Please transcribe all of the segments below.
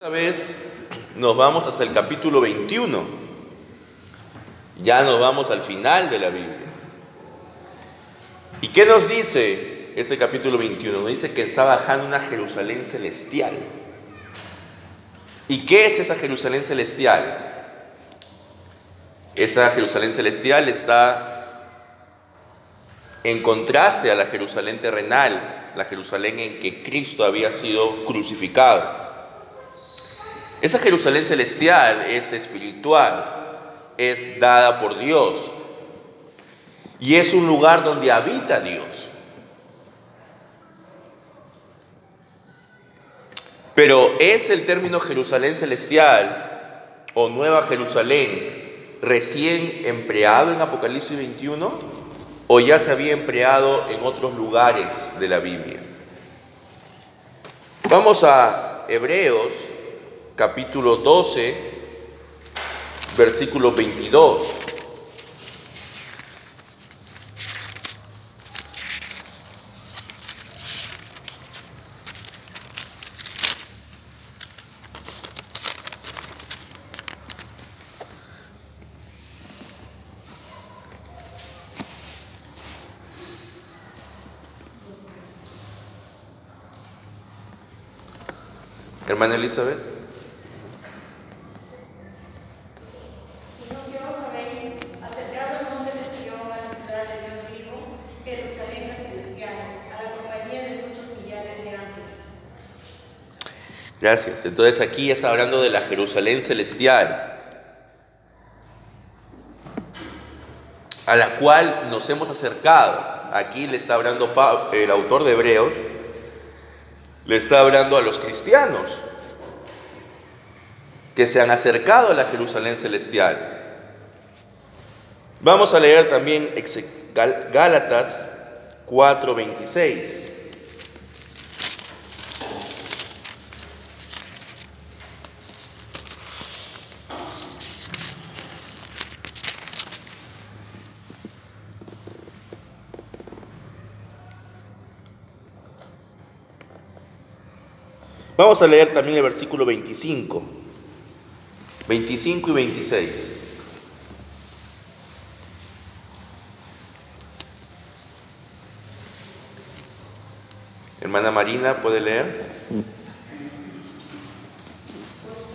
Esta vez nos vamos hasta el capítulo 21. Ya nos vamos al final de la Biblia. ¿Y qué nos dice este capítulo 21? Nos dice que está bajando una Jerusalén celestial. ¿Y qué es esa Jerusalén celestial? Esa Jerusalén celestial está en contraste a la Jerusalén terrenal, la Jerusalén en que Cristo había sido crucificado. Esa Jerusalén celestial es espiritual, es dada por Dios y es un lugar donde habita Dios. Pero ¿es el término Jerusalén celestial o Nueva Jerusalén recién empleado en Apocalipsis 21 o ya se había empleado en otros lugares de la Biblia? Vamos a Hebreos capítulo 12, versículo 22. Hermana Elizabeth. Sino que os habéis acercado al monte de Sion, a la ciudad de Dios vivo, Jerusalén la celestial, a la compañía de muchos millares de ángeles. Gracias. Entonces aquí está hablando de la Jerusalén celestial, a la cual nos hemos acercado. Aquí le está hablando el autor de Hebreos, le está hablando a los cristianos que se han acercado a la Jerusalén celestial. Vamos a leer también Gálatas 4:26. Vamos a leer también el versículo 25. 25 y 26. Hermana Marina, ¿puede leer? Porque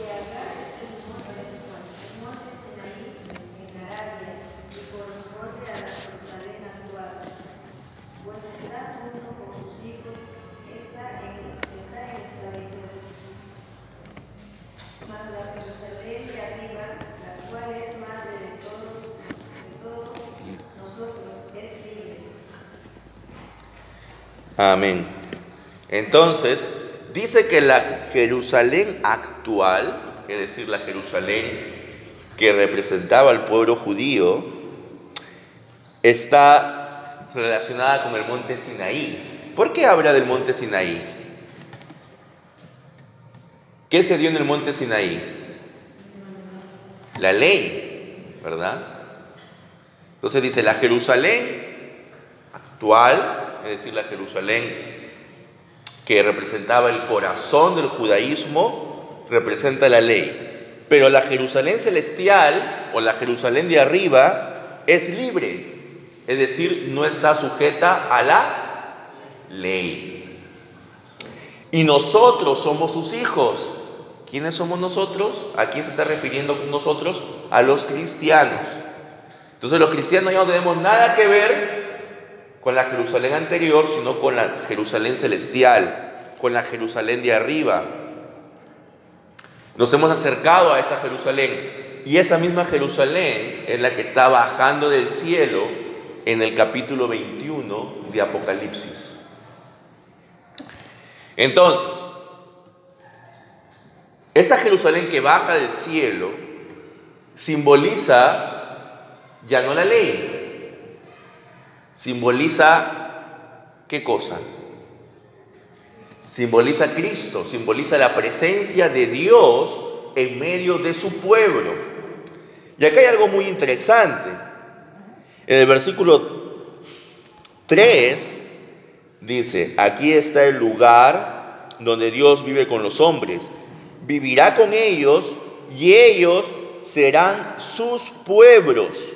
acá es el monte, el monte Sinaí, en Arabia, y corresponde a la Jerusalén actual. Pues está junto con sus hijos, está en, está en esclavitud. Mas la Jerusalén de arriba, la cual es madre de todos, de todos nosotros, es libre. Amén. Entonces, dice que la Jerusalén actual, es decir, la Jerusalén que representaba al pueblo judío, está relacionada con el monte Sinaí. ¿Por qué habla del monte Sinaí? ¿Qué se dio en el monte Sinaí? La ley, ¿verdad? Entonces dice, la Jerusalén actual, es decir, la Jerusalén que representaba el corazón del judaísmo, representa la ley. Pero la Jerusalén celestial o la Jerusalén de arriba es libre, es decir, no está sujeta a la ley. Y nosotros somos sus hijos. ¿Quiénes somos nosotros? ¿A quién se está refiriendo con nosotros? A los cristianos. Entonces los cristianos ya no tenemos nada que ver con la Jerusalén anterior, sino con la Jerusalén celestial, con la Jerusalén de arriba. Nos hemos acercado a esa Jerusalén y esa misma Jerusalén es la que está bajando del cielo en el capítulo 21 de Apocalipsis. Entonces, esta Jerusalén que baja del cielo simboliza ya no la ley, simboliza qué cosa? Simboliza Cristo, simboliza la presencia de Dios en medio de su pueblo. Y acá hay algo muy interesante. En el versículo 3 dice, aquí está el lugar donde Dios vive con los hombres vivirá con ellos y ellos serán sus pueblos.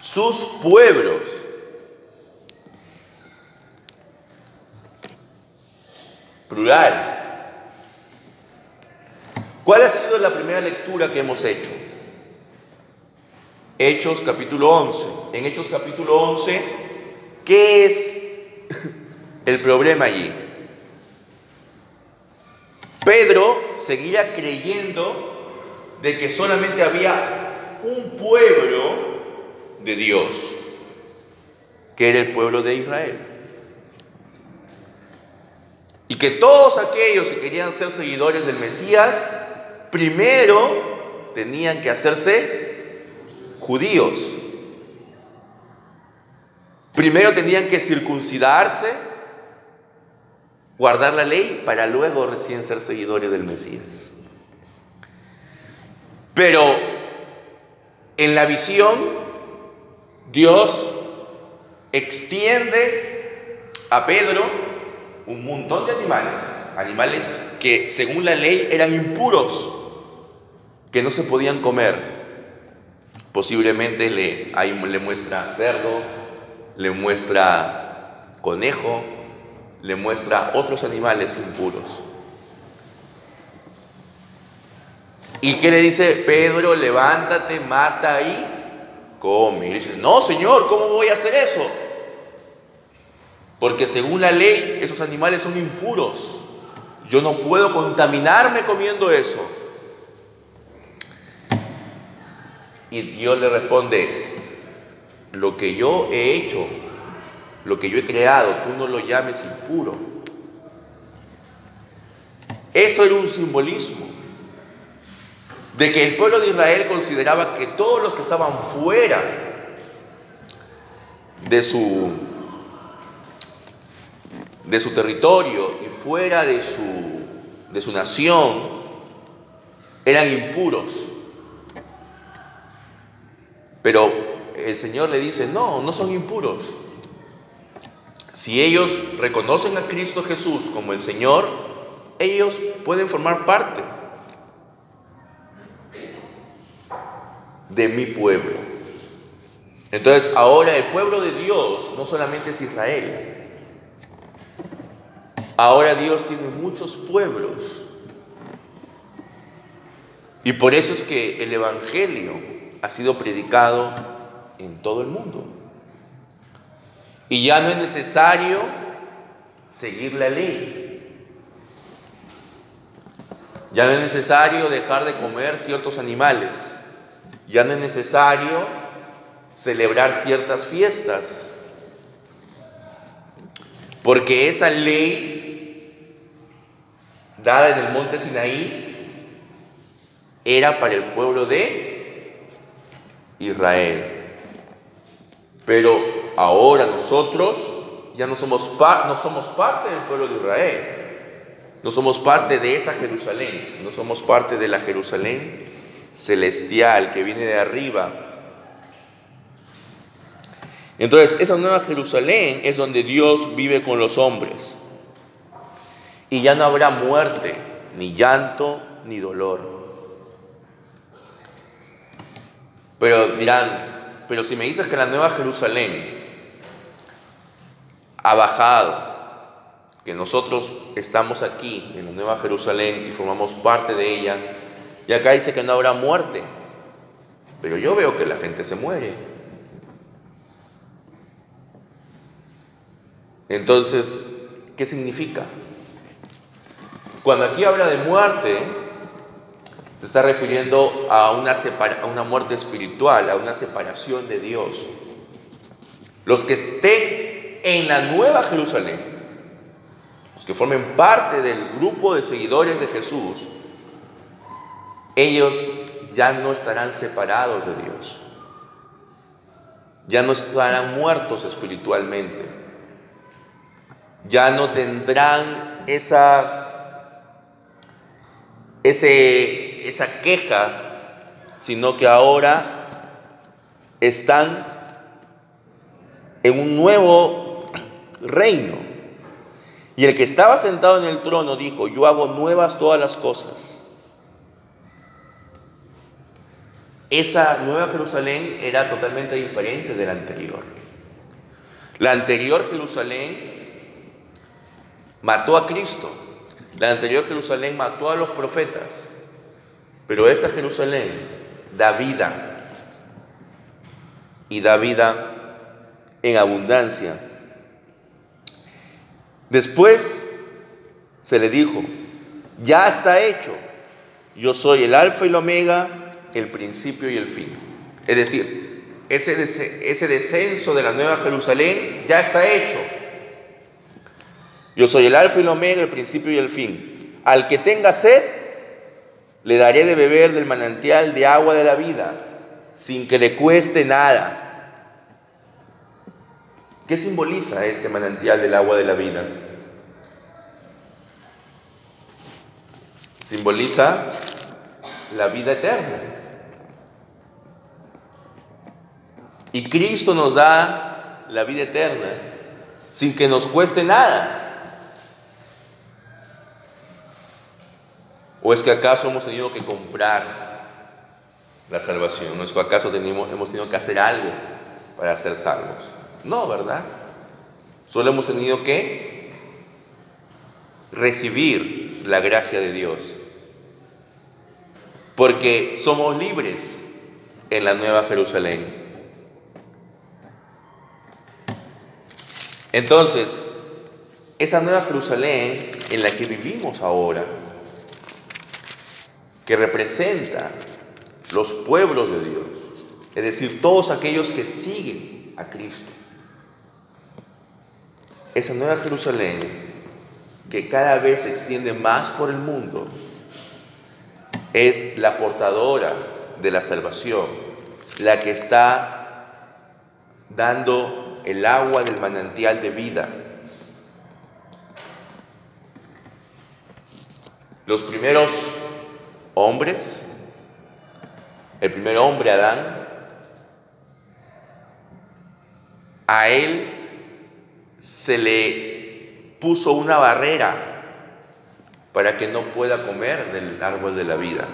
Sus pueblos. Plural. ¿Cuál ha sido la primera lectura que hemos hecho? Hechos capítulo 11. En Hechos capítulo 11, ¿qué es el problema allí? Pedro seguía creyendo de que solamente había un pueblo de Dios, que era el pueblo de Israel. Y que todos aquellos que querían ser seguidores del Mesías, primero tenían que hacerse judíos. Primero tenían que circuncidarse, guardar la ley para luego recién ser seguidores del Mesías. Pero en la visión, Dios extiende a Pedro un montón de animales, animales que según la ley eran impuros, que no se podían comer. Posiblemente le, ahí le muestra cerdo, le muestra conejo, le muestra otros animales impuros. ¿Y qué le dice Pedro? Levántate, mata y come. Y dice, no, Señor, ¿cómo voy a hacer eso? Porque según la ley, esos animales son impuros. Yo no puedo contaminarme comiendo eso. Y Dios le responde, lo que yo he hecho lo que yo he creado, tú no lo llames impuro. Eso era un simbolismo de que el pueblo de Israel consideraba que todos los que estaban fuera de su de su territorio y fuera de su de su nación eran impuros. Pero el Señor le dice, "No, no son impuros." Si ellos reconocen a Cristo Jesús como el Señor, ellos pueden formar parte de mi pueblo. Entonces ahora el pueblo de Dios no solamente es Israel. Ahora Dios tiene muchos pueblos. Y por eso es que el Evangelio ha sido predicado en todo el mundo. Y ya no es necesario seguir la ley. Ya no es necesario dejar de comer ciertos animales. Ya no es necesario celebrar ciertas fiestas. Porque esa ley dada en el monte Sinaí era para el pueblo de Israel. Pero Ahora nosotros ya no somos, no somos parte del pueblo de Israel, no somos parte de esa Jerusalén, no somos parte de la Jerusalén celestial que viene de arriba. Entonces, esa nueva Jerusalén es donde Dios vive con los hombres. Y ya no habrá muerte, ni llanto, ni dolor. Pero dirán, pero si me dices que la nueva Jerusalén ha bajado, que nosotros estamos aquí en la Nueva Jerusalén y formamos parte de ella, y acá dice que no habrá muerte, pero yo veo que la gente se muere. Entonces, ¿qué significa? Cuando aquí habla de muerte, se está refiriendo a una, a una muerte espiritual, a una separación de Dios. Los que estén en la nueva Jerusalén, los que formen parte del grupo de seguidores de Jesús, ellos ya no estarán separados de Dios. Ya no estarán muertos espiritualmente. Ya no tendrán esa, esa queja, sino que ahora están en un nuevo reino. Y el que estaba sentado en el trono dijo, yo hago nuevas todas las cosas. Esa nueva Jerusalén era totalmente diferente de la anterior. La anterior Jerusalén mató a Cristo. La anterior Jerusalén mató a los profetas. Pero esta Jerusalén da vida. Y da vida en abundancia Después se le dijo, ya está hecho, yo soy el alfa y el omega, el principio y el fin. Es decir, ese, ese descenso de la nueva Jerusalén ya está hecho. Yo soy el alfa y el omega, el principio y el fin. Al que tenga sed, le daré de beber del manantial de agua de la vida, sin que le cueste nada ¿Qué simboliza este manantial del agua de la vida? Simboliza la vida eterna. Y Cristo nos da la vida eterna sin que nos cueste nada. ¿O es que acaso hemos tenido que comprar la salvación? ¿No es que acaso tenemos, hemos tenido que hacer algo para ser salvos? No, ¿verdad? Solo hemos tenido que recibir la gracia de Dios. Porque somos libres en la Nueva Jerusalén. Entonces, esa Nueva Jerusalén en la que vivimos ahora, que representa los pueblos de Dios, es decir, todos aquellos que siguen a Cristo, esa nueva Jerusalén que cada vez se extiende más por el mundo es la portadora de la salvación, la que está dando el agua del manantial de vida. Los primeros hombres, el primer hombre Adán, a él se le puso una barrera para que no pueda comer del árbol de la vida.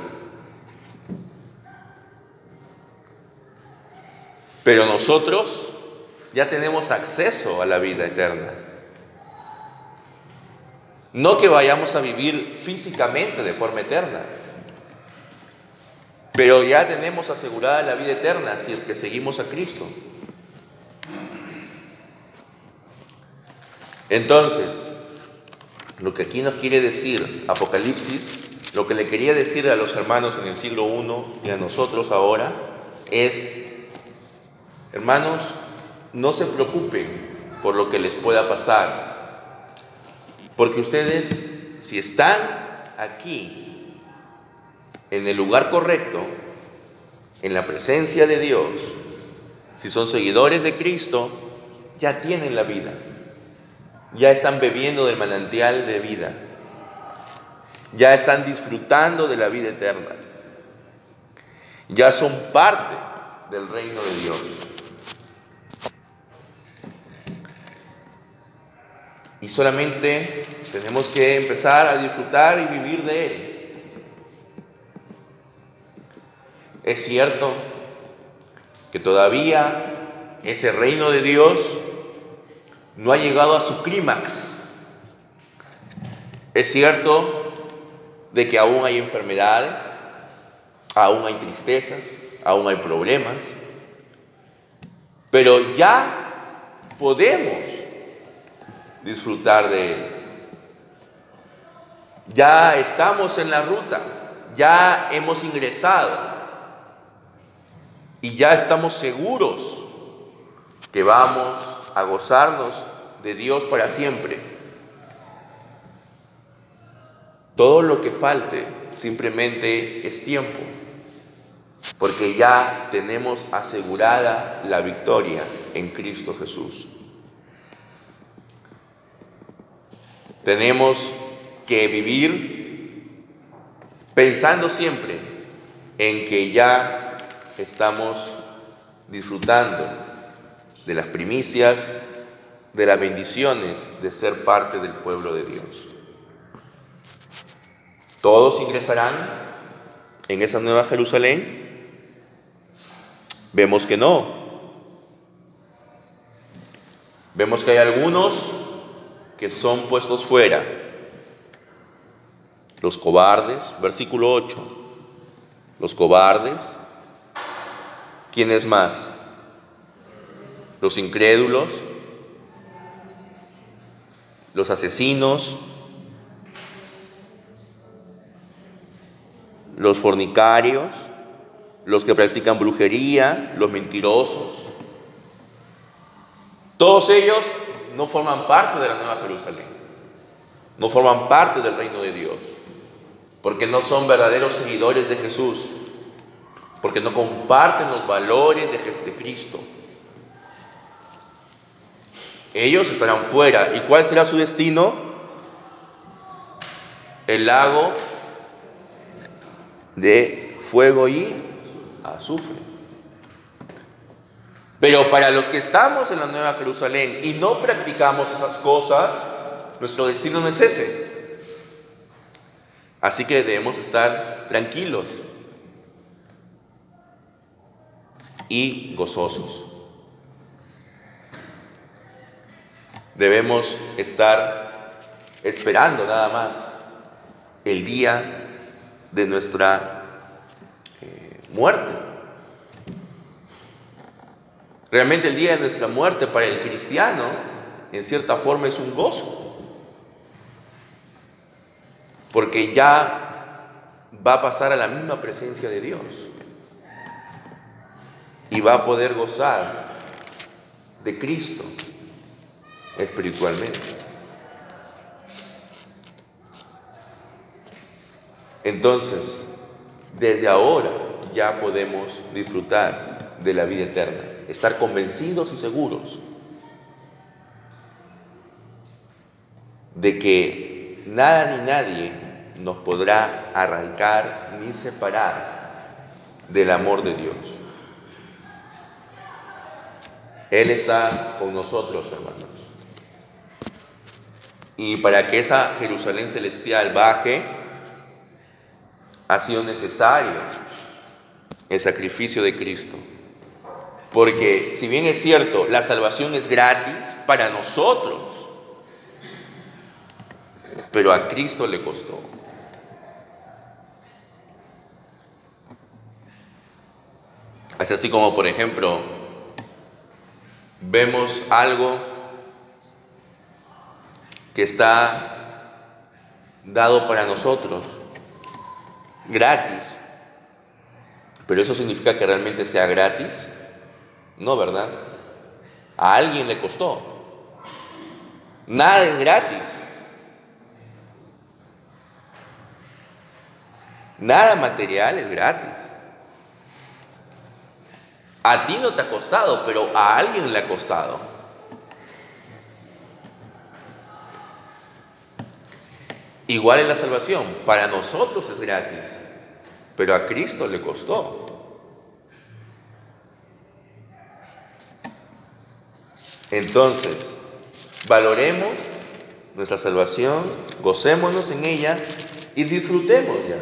Pero nosotros ya tenemos acceso a la vida eterna. No que vayamos a vivir físicamente de forma eterna, pero ya tenemos asegurada la vida eterna si es que seguimos a Cristo. Entonces, lo que aquí nos quiere decir Apocalipsis, lo que le quería decir a los hermanos en el siglo I y a nosotros ahora, es, hermanos, no se preocupen por lo que les pueda pasar, porque ustedes, si están aquí, en el lugar correcto, en la presencia de Dios, si son seguidores de Cristo, ya tienen la vida ya están bebiendo del manantial de vida, ya están disfrutando de la vida eterna, ya son parte del reino de Dios. Y solamente tenemos que empezar a disfrutar y vivir de Él. Es cierto que todavía ese reino de Dios no ha llegado a su clímax. Es cierto de que aún hay enfermedades, aún hay tristezas, aún hay problemas, pero ya podemos disfrutar de Él. Ya estamos en la ruta, ya hemos ingresado y ya estamos seguros que vamos a gozarnos de Dios para siempre. Todo lo que falte simplemente es tiempo, porque ya tenemos asegurada la victoria en Cristo Jesús. Tenemos que vivir pensando siempre en que ya estamos disfrutando de las primicias de las bendiciones de ser parte del pueblo de Dios. Todos ingresarán en esa nueva Jerusalén. Vemos que no. Vemos que hay algunos que son puestos fuera. Los cobardes, versículo 8. Los cobardes. ¿Quiénes más? Los incrédulos, los asesinos, los fornicarios, los que practican brujería, los mentirosos. Todos ellos no forman parte de la Nueva Jerusalén, no forman parte del reino de Dios, porque no son verdaderos seguidores de Jesús, porque no comparten los valores de, Cristo. Ellos estarán fuera. ¿Y cuál será su destino? El lago de fuego y azufre. Pero para los que estamos en la Nueva Jerusalén y no practicamos esas cosas, nuestro destino no es ese. Así que debemos estar tranquilos y gozosos. Debemos estar esperando nada más el día de nuestra eh, muerte. Realmente el día de nuestra muerte para el cristiano, en cierta forma, es un gozo. Porque ya va a pasar a la misma presencia de Dios. Y va a poder gozar de Cristo espiritualmente. Entonces, desde ahora ya podemos disfrutar de la vida eterna, estar convencidos y seguros de que nada ni nadie nos podrá arrancar ni separar del amor de Dios. Él está con nosotros, hermanos. Y para que esa Jerusalén celestial baje, ha sido necesario el sacrificio de Cristo. Porque si bien es cierto, la salvación es gratis para nosotros, pero a Cristo le costó. Es así como, por ejemplo, vemos algo que está dado para nosotros, gratis. Pero eso significa que realmente sea gratis. No, ¿verdad? A alguien le costó. Nada es gratis. Nada material es gratis. A ti no te ha costado, pero a alguien le ha costado. Igual en la salvación, para nosotros es gratis, pero a Cristo le costó. Entonces, valoremos nuestra salvación, gocémonos en ella y disfrutemos ya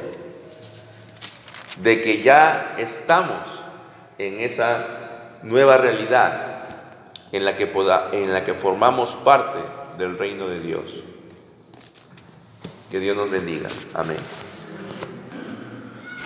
de que ya estamos en esa nueva realidad en la que, en la que formamos parte del reino de Dios. Que Dios nos bendiga. Amén.